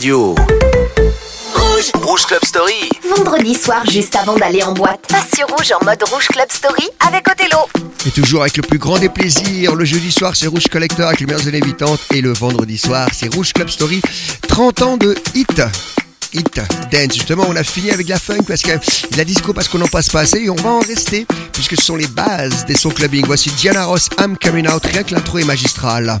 radio. Rouge. Rouge Club Story. Vendredi soir, juste avant d'aller en boîte, passe sur Rouge en mode Rouge Club Story avec Othello. Et toujours avec le plus grand des plaisirs, le jeudi soir c'est Rouge Collector avec les meilleures évitantes et le vendredi soir c'est Rouge Club Story, 30 ans de hit. Hit dance, justement, on a fini avec la funk parce que la disco parce qu'on n'en passe pas assez et on va en rester puisque ce sont les bases des sons clubbing. Voici Diana Ross, I'm Coming Out, rien que l'intro est magistrale.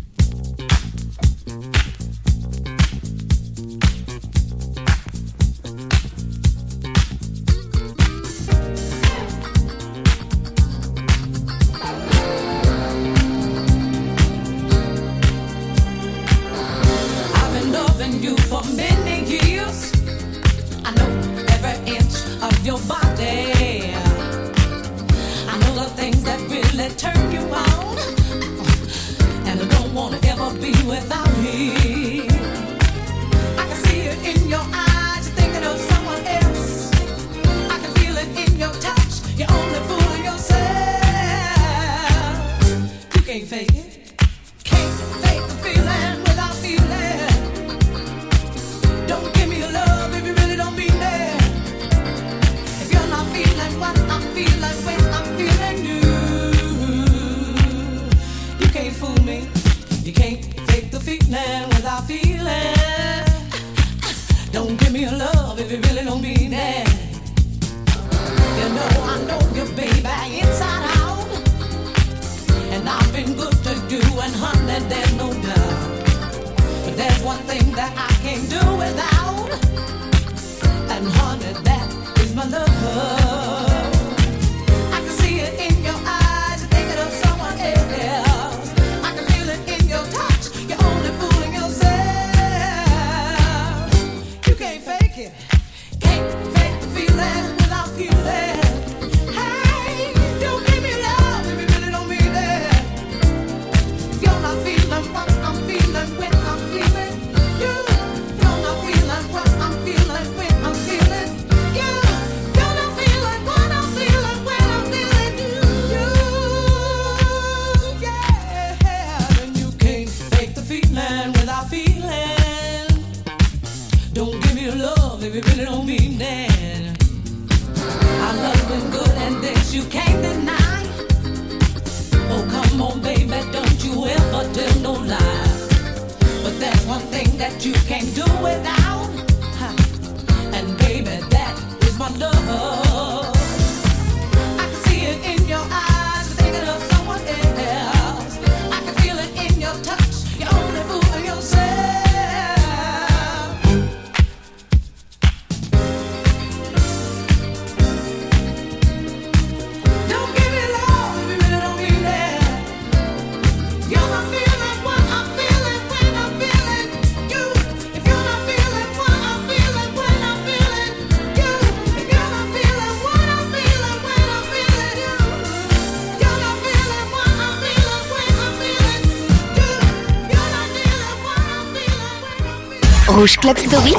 Club Story,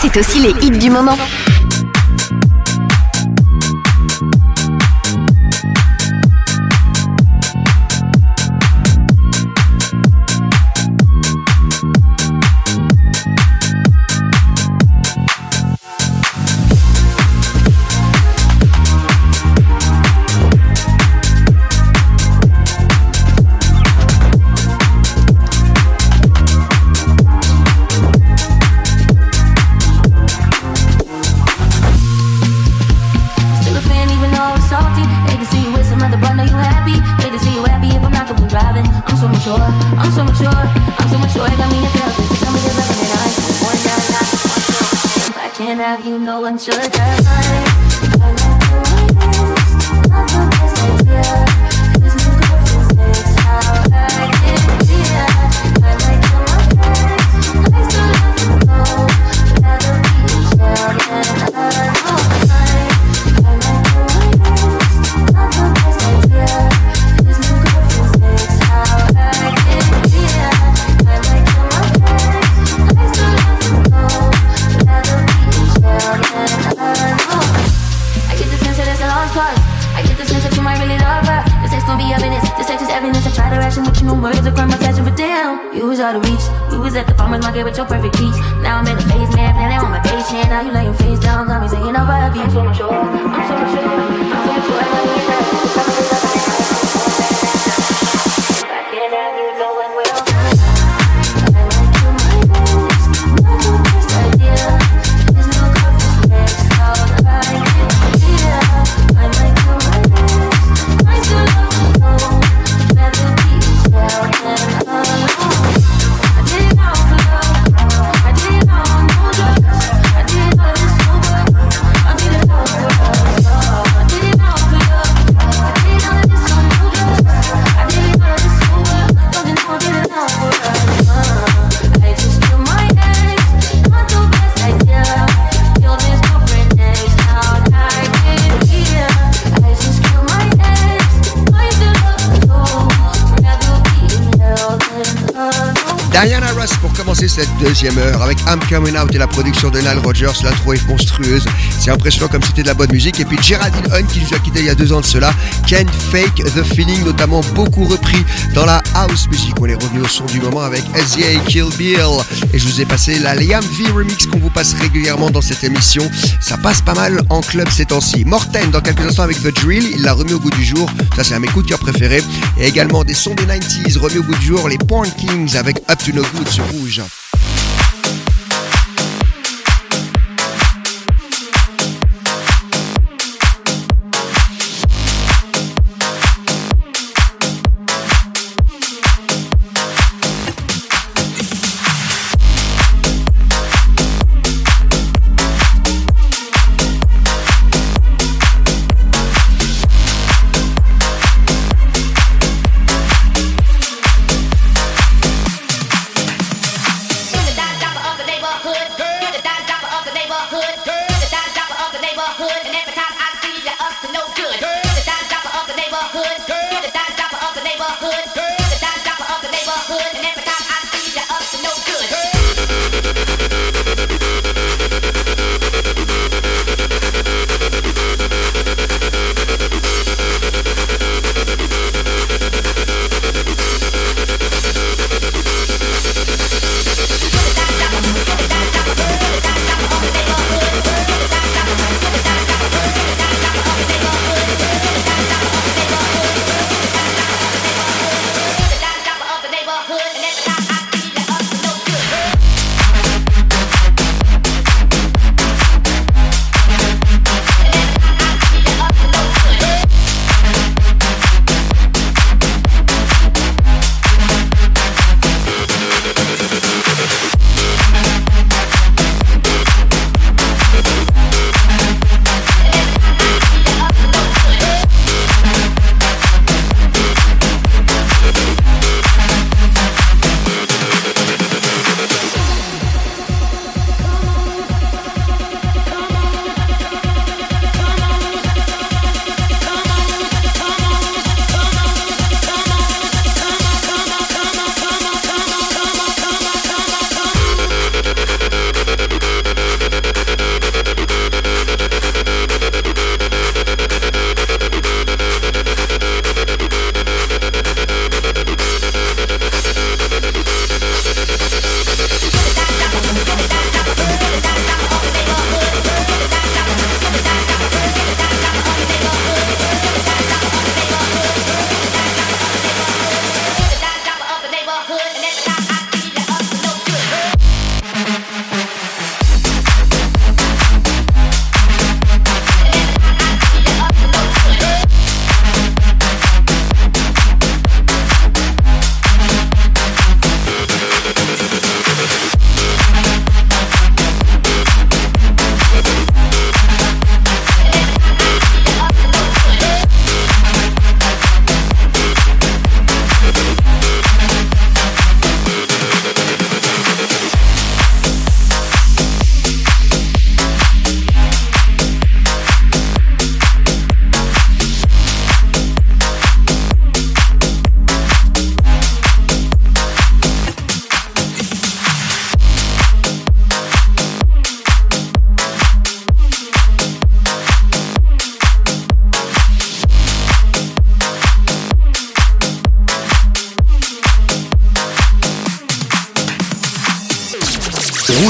c'est aussi les hits du moment. I'm so mature, I'm so mature. I got me a therapist tell me I can I can't have you know I'm sure that I avec I'm Coming Out et la production de Nile Rogers. L'intro est monstrueuse. C'est impressionnant comme c'était de la bonne musique. Et puis Geraldine Hunt qui nous a quitté il y a deux ans de cela. Can't Fake the Feeling, notamment beaucoup repris dans la house music. On est revenu au son du moment avec SZA Kill Bill. Et je vous ai passé la Liam V remix qu'on vous passe régulièrement dans cette émission. Ça passe pas mal en club ces temps-ci. Morten dans quelques instants avec The Drill. Il l'a remis au goût du jour. Ça c'est un de mes coups de cœur préférés. Et également des sons des 90s remis au goût du jour. Les Porn Kings avec Up to No Good sur Rouge.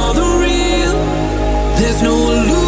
all the real. There's no illusion.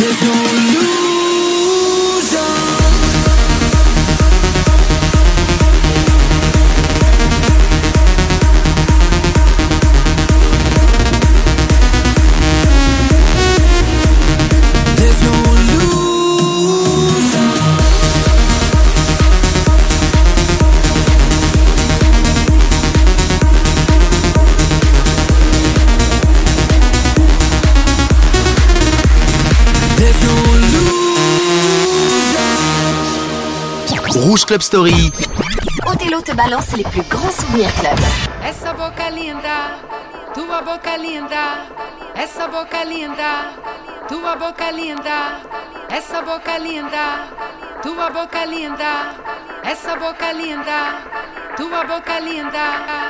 There's no Club Story. Othello te balance les plus grands souvenirs club. Essa boca linda, tua boca linda. Essa boca linda, tua boca linda. Essa boca linda, tua boca linda. Essa boca linda, tua boca linda.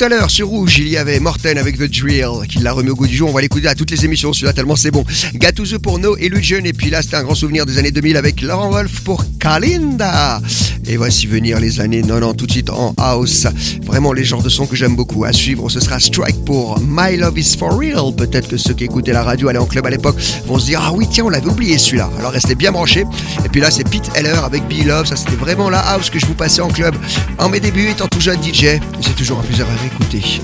À l'heure sur Rouge, il y avait Morten avec The Drill qui l'a remis au goût du jour. On va l'écouter à toutes les émissions, celui-là tellement c'est bon. Gattuso pour No Illusion et puis là c'était un grand souvenir des années 2000 avec Laurent Wolf pour Kalinda. Et voici venir les années 90 tout de suite en house. Vraiment les genres de sons que j'aime beaucoup. À suivre, ce sera Strike pour My Love Is For Real. Peut-être que ceux qui écoutaient la radio, allaient en club à l'époque, vont se dire Ah oui, tiens, on l'avait oublié celui-là. Alors restez bien branchés. Et puis là, c'est Pete Heller avec Be Love. Ça, c'était vraiment la house que je vous passais en club en mes débuts étant tout jeune DJ. C'est toujours un plaisir à réécouter.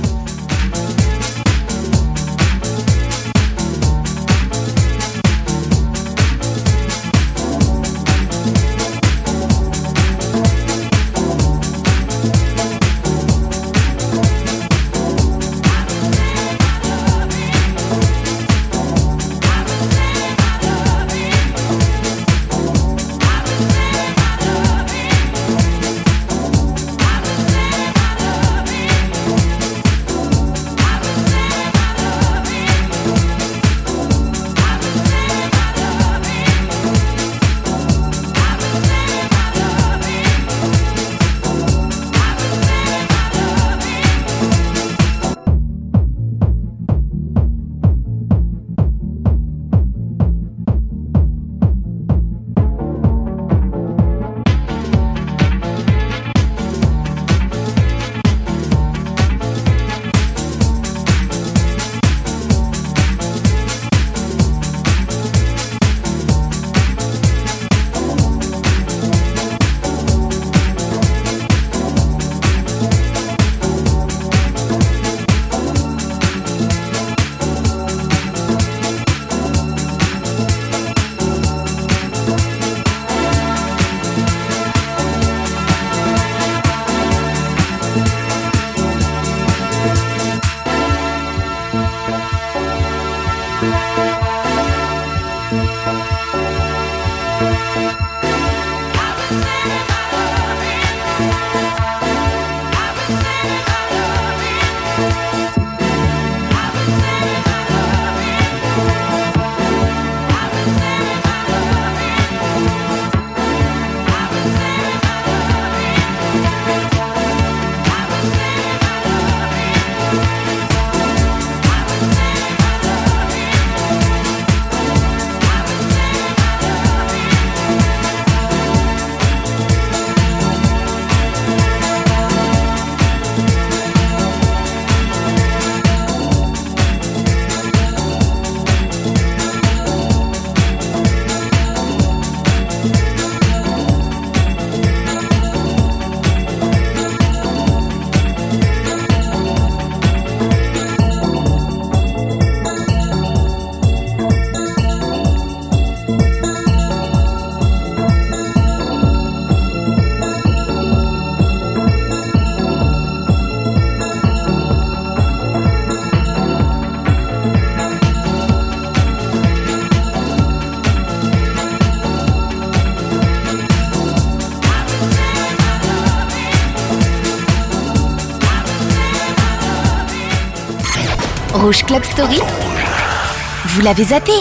Vous l'avez zappé.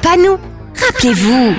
Pas nous. Rappelez-vous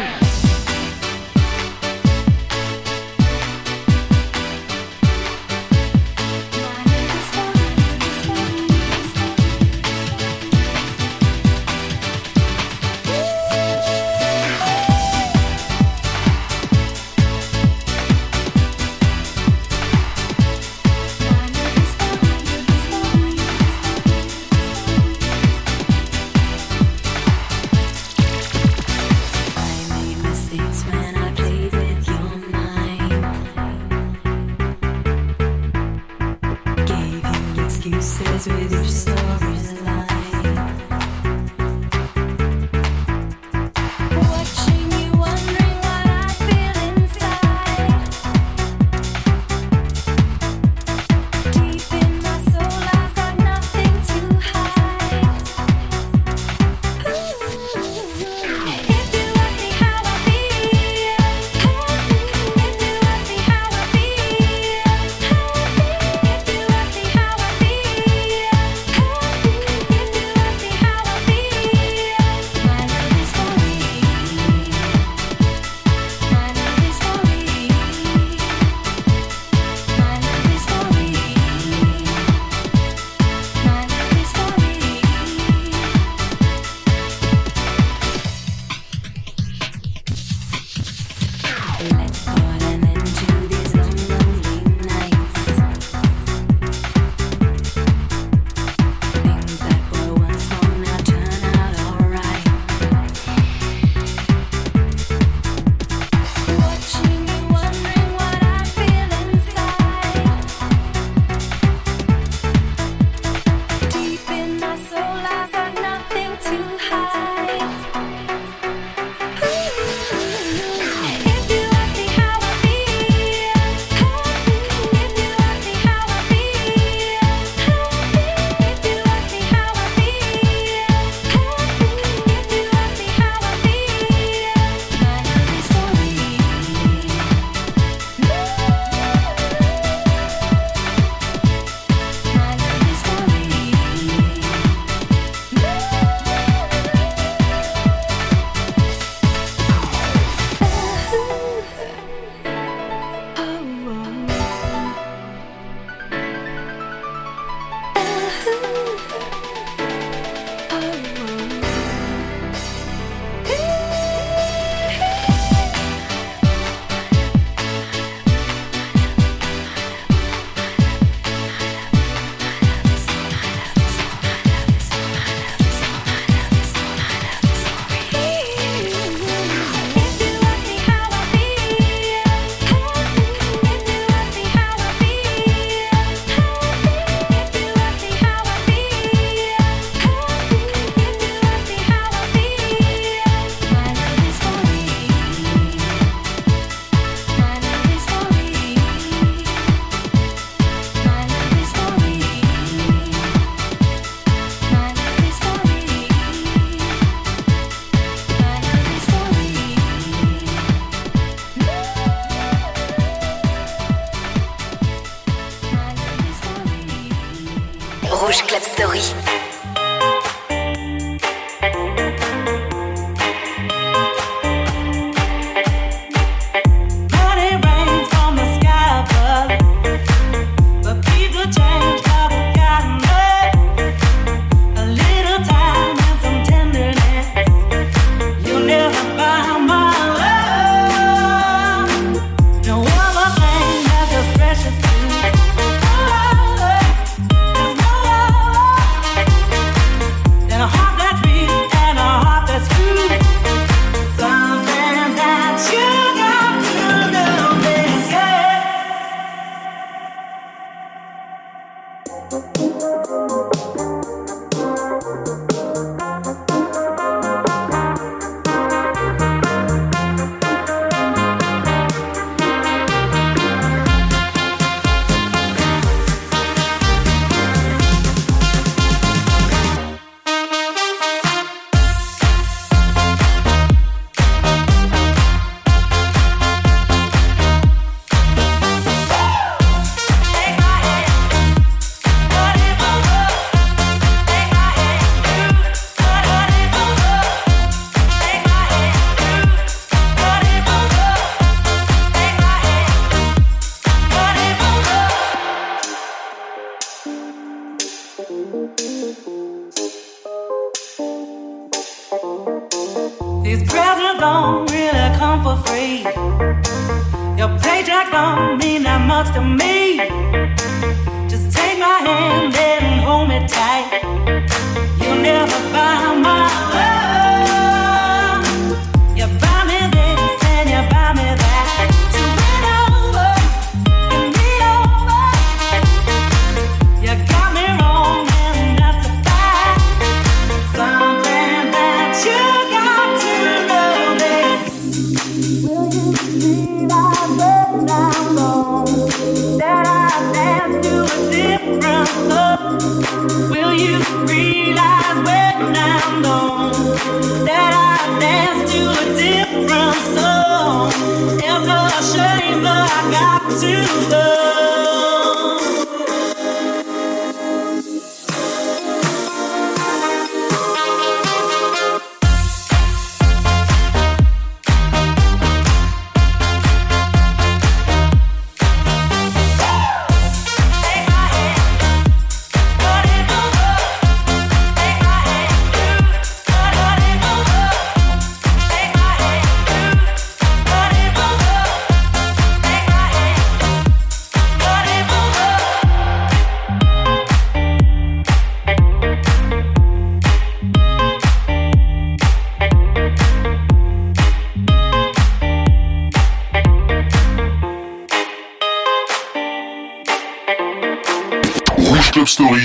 Club Story.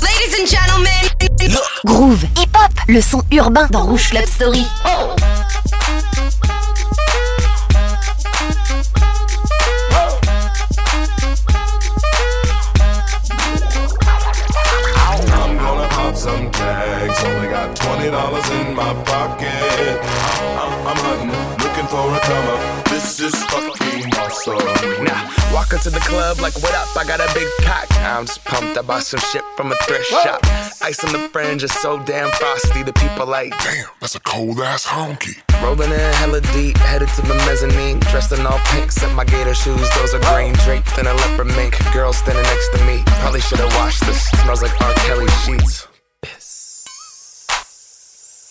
Ladies and gentlemen. Groove, hip-hop, le son urbain dans Rouge Club Story. I'm into the club like, what up? I got a big cock. I'm just pumped. I bought some shit from a thrift shop. Ice on the fringe is so damn frosty. The people like, Damn, that's a cold ass honky. rolling in hella deep, headed to the mezzanine. Dressed in all pink, set my gator shoes. Those are green, draped in a leopard mink. Girl standing next to me. Probably should've washed this. Smells like R. Kelly sheets.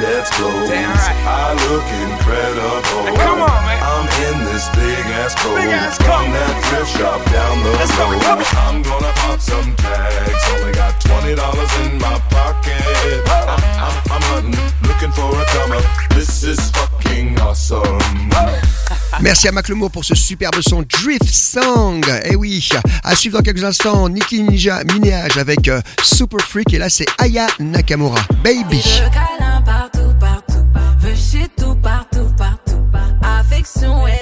clothes. Damn right. I look incredible. Hey, come on, man. I'm in this big ass coat Big ass from coat. that thrift shop down the Let's go, road. come on. I'm gonna pop some tags. Only got twenty dollars in my pocket. I'm, I'm, I'm hunting, looking for a come up. This is fucking awesome. Merci à Maclemo pour ce superbe son Drift Song. Eh oui, à suivre dans quelques instants, Nicki Ninja Minaj avec euh, Super Freak et là c'est Aya Nakamura. Baby partout, partout. Veux chez tout, partout, partout. Affection et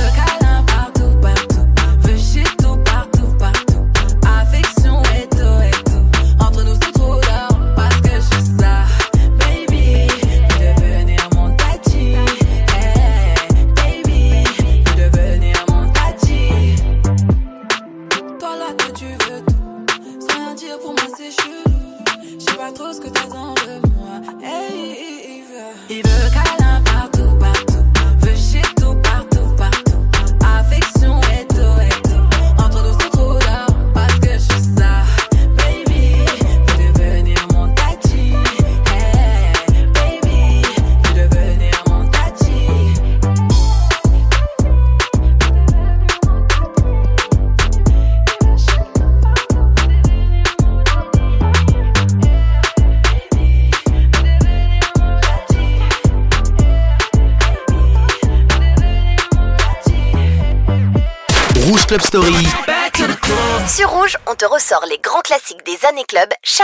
club chaque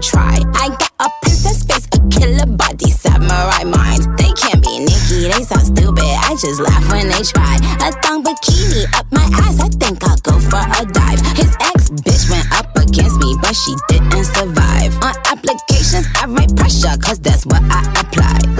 try. I got a princess face, a killer body, samurai mind. They can't be Nicki, they so stupid. I just laugh when they try. A thong bikini up my ass, I think I'll go for a dive. His ex bitch went up against me, but she didn't survive. On applications, I write pressure, cause that's what I apply.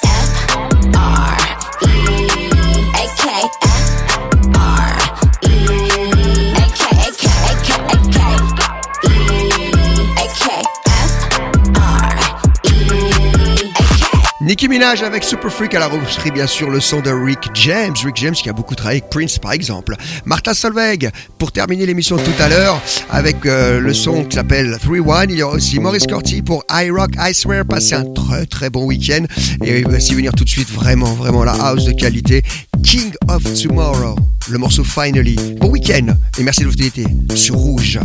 Avec Super Freak à la repris bien sûr le son de Rick James. Rick James qui a beaucoup travaillé avec Prince par exemple. Martha Solveig pour terminer l'émission tout à l'heure avec euh, le son qui s'appelle 3-1. Il y aura aussi Maurice Corti pour I Rock I Swear. Passez un très très bon week-end. Et s'y venir tout de suite vraiment vraiment la house de qualité. King of Tomorrow. Le morceau Finally. Bon week-end et merci de votre fidélité sur Rouge.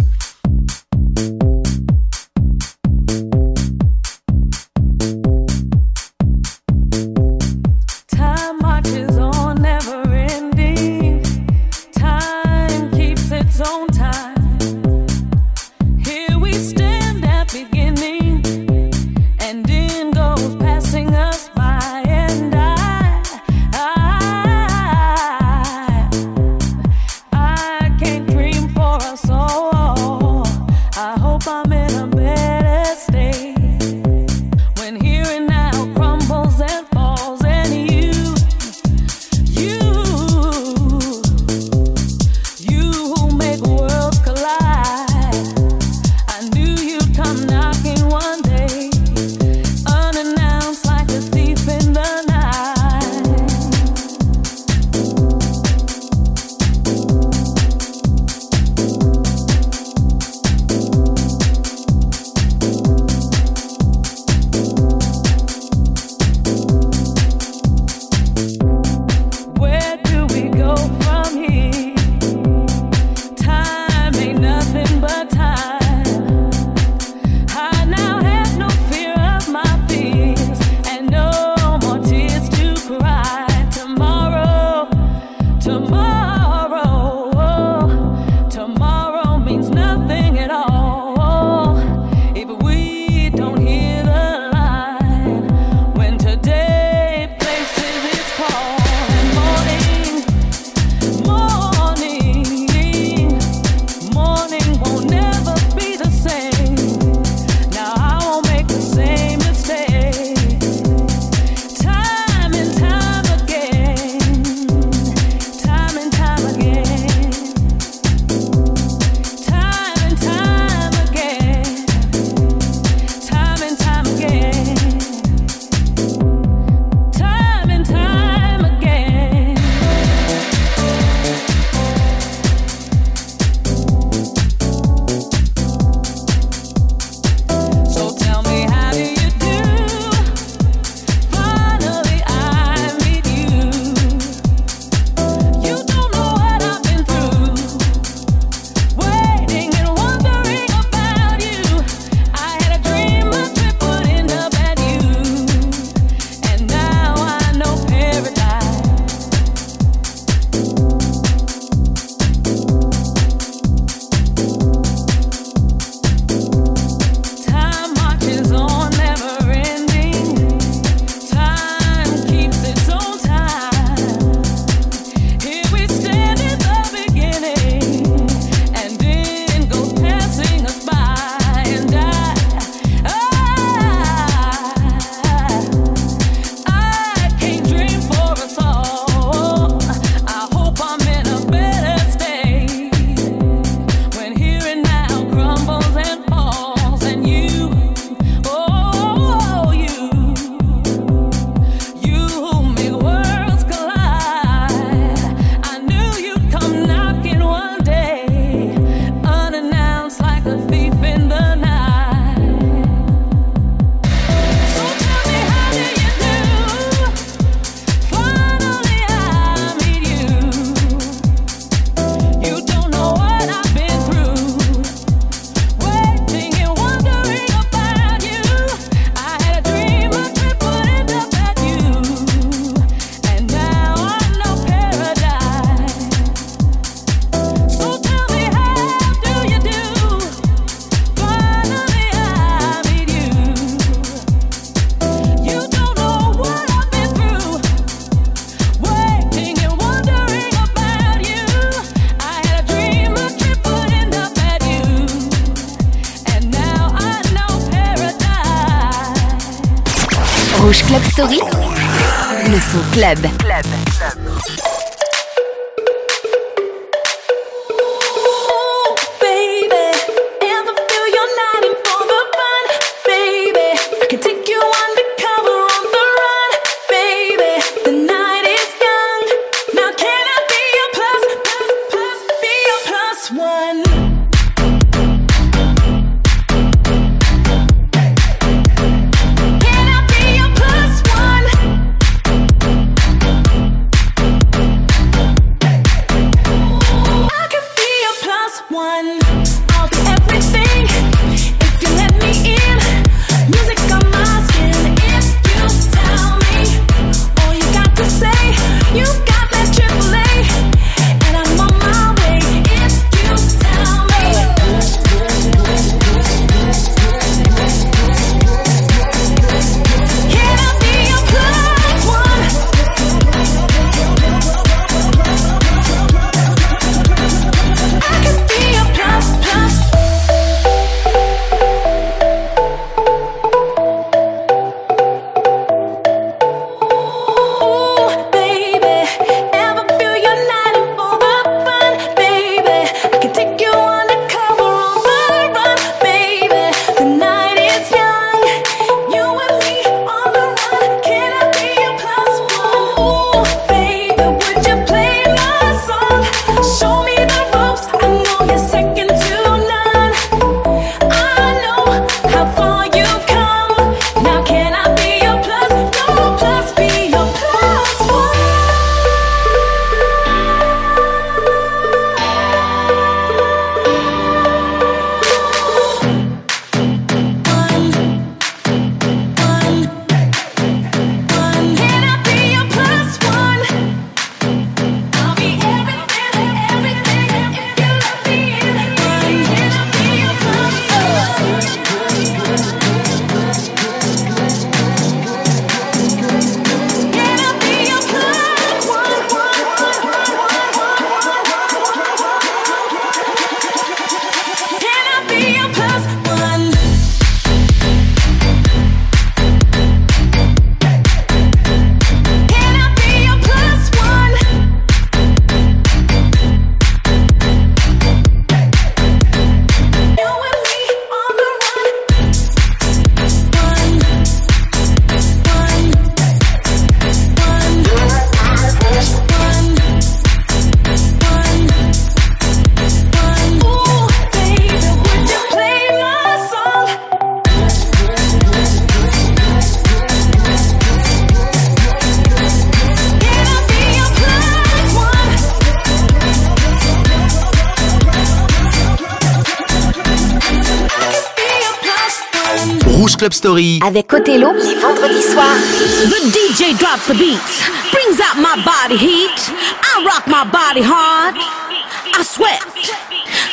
Club Story. Avec Othello, les vendredis soirs. The DJ drops the beats, brings out my body heat. I rock my body hard. I sweat.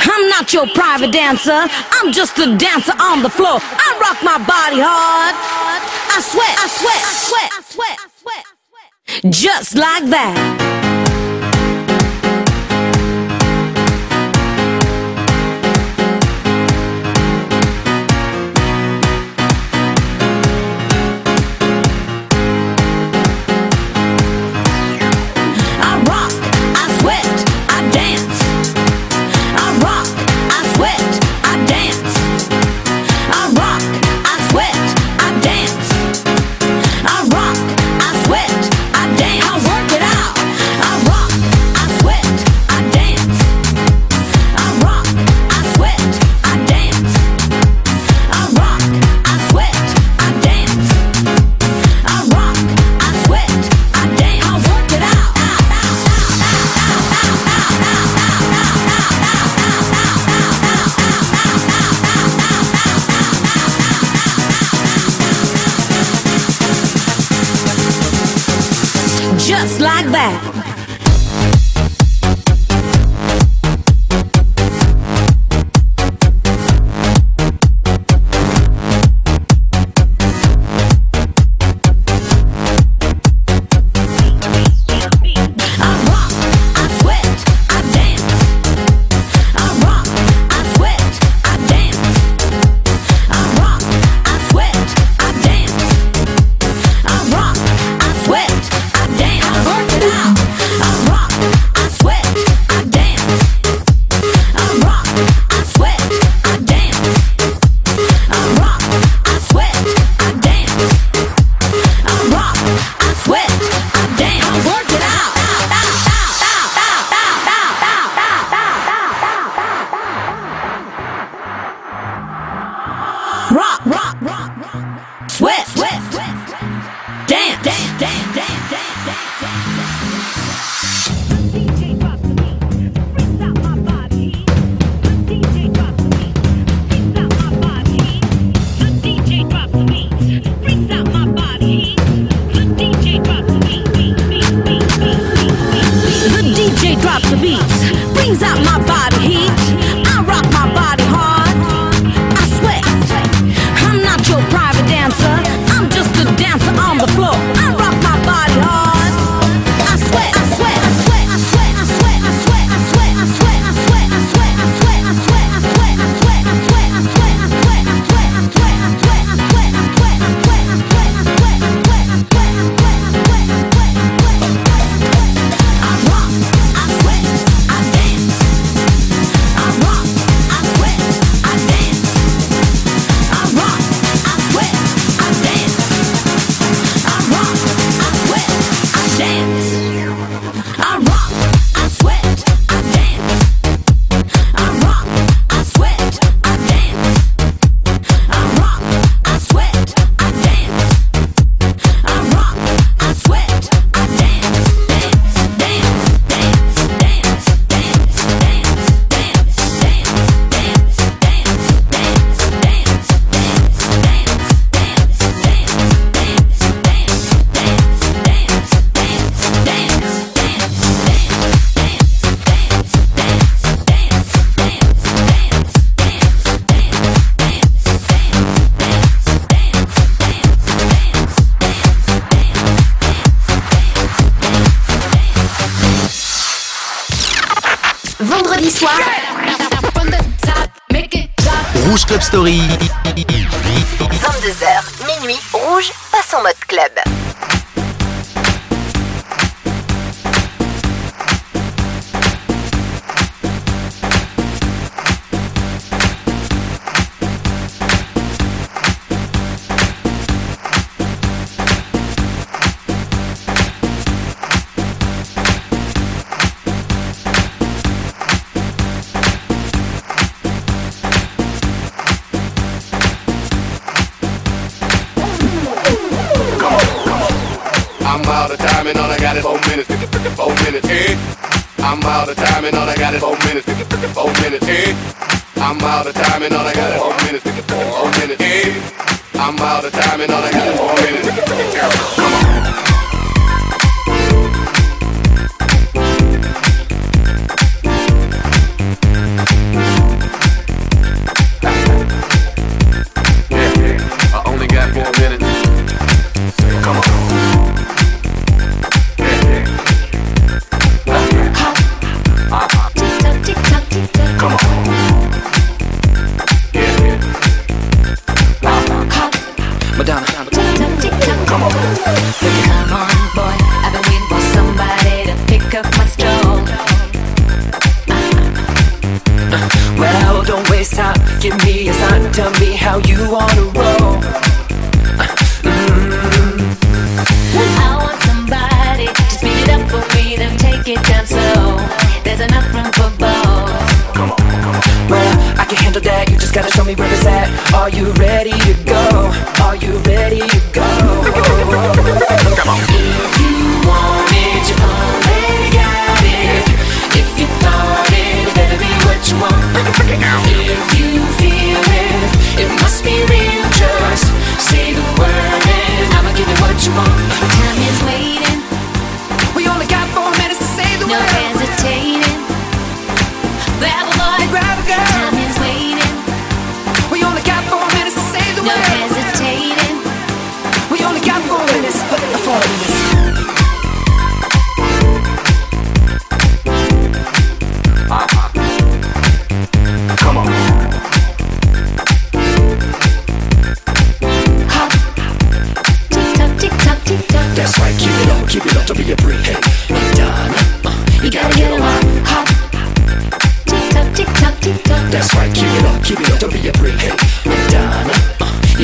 I'm not your private dancer. I'm just a dancer on the floor. I rock my body hard. I sweat, I sweat, I sweat, I sweat, I sweat. Just like that. just like that.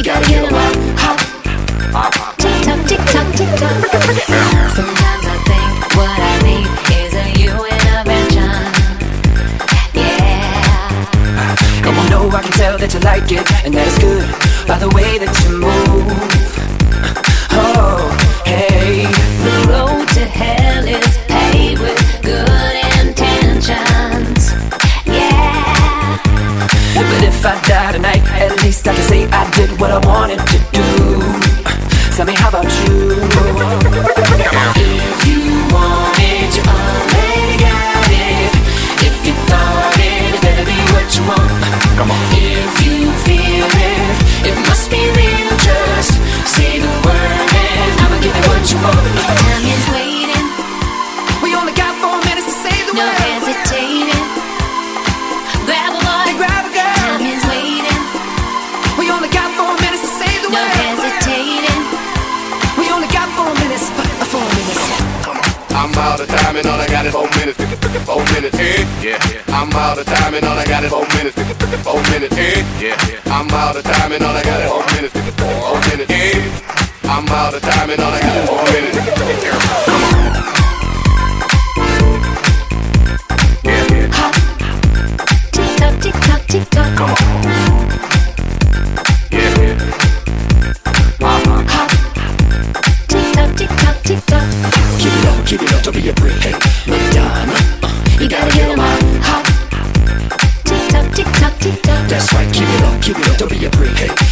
gotta get a lot hot. Tick tock, tick tock, tick tock. Sometimes I think what I need is a you in a mansion. Yeah. Come on. You know I can tell that you like it and that it's good by the way that you move. What I wanted to do. Tell me, how about you? And all I got is four minutes. Four minutes. Eh? Yeah, yeah. I'm out of time and all I got is four minutes. Four minutes. Eh? Yeah, yeah. I'm out of time and all I got is four minutes. Four minutes. Eh? I'm out of time and all I got is four minutes. Up, keep it up, don't be a brick. Hey, Madonna, uh, You gotta get 'em on. Hot. Tick tock, tick tock, tick tock. that's right. Keep it up, keep it up, don't be a brick.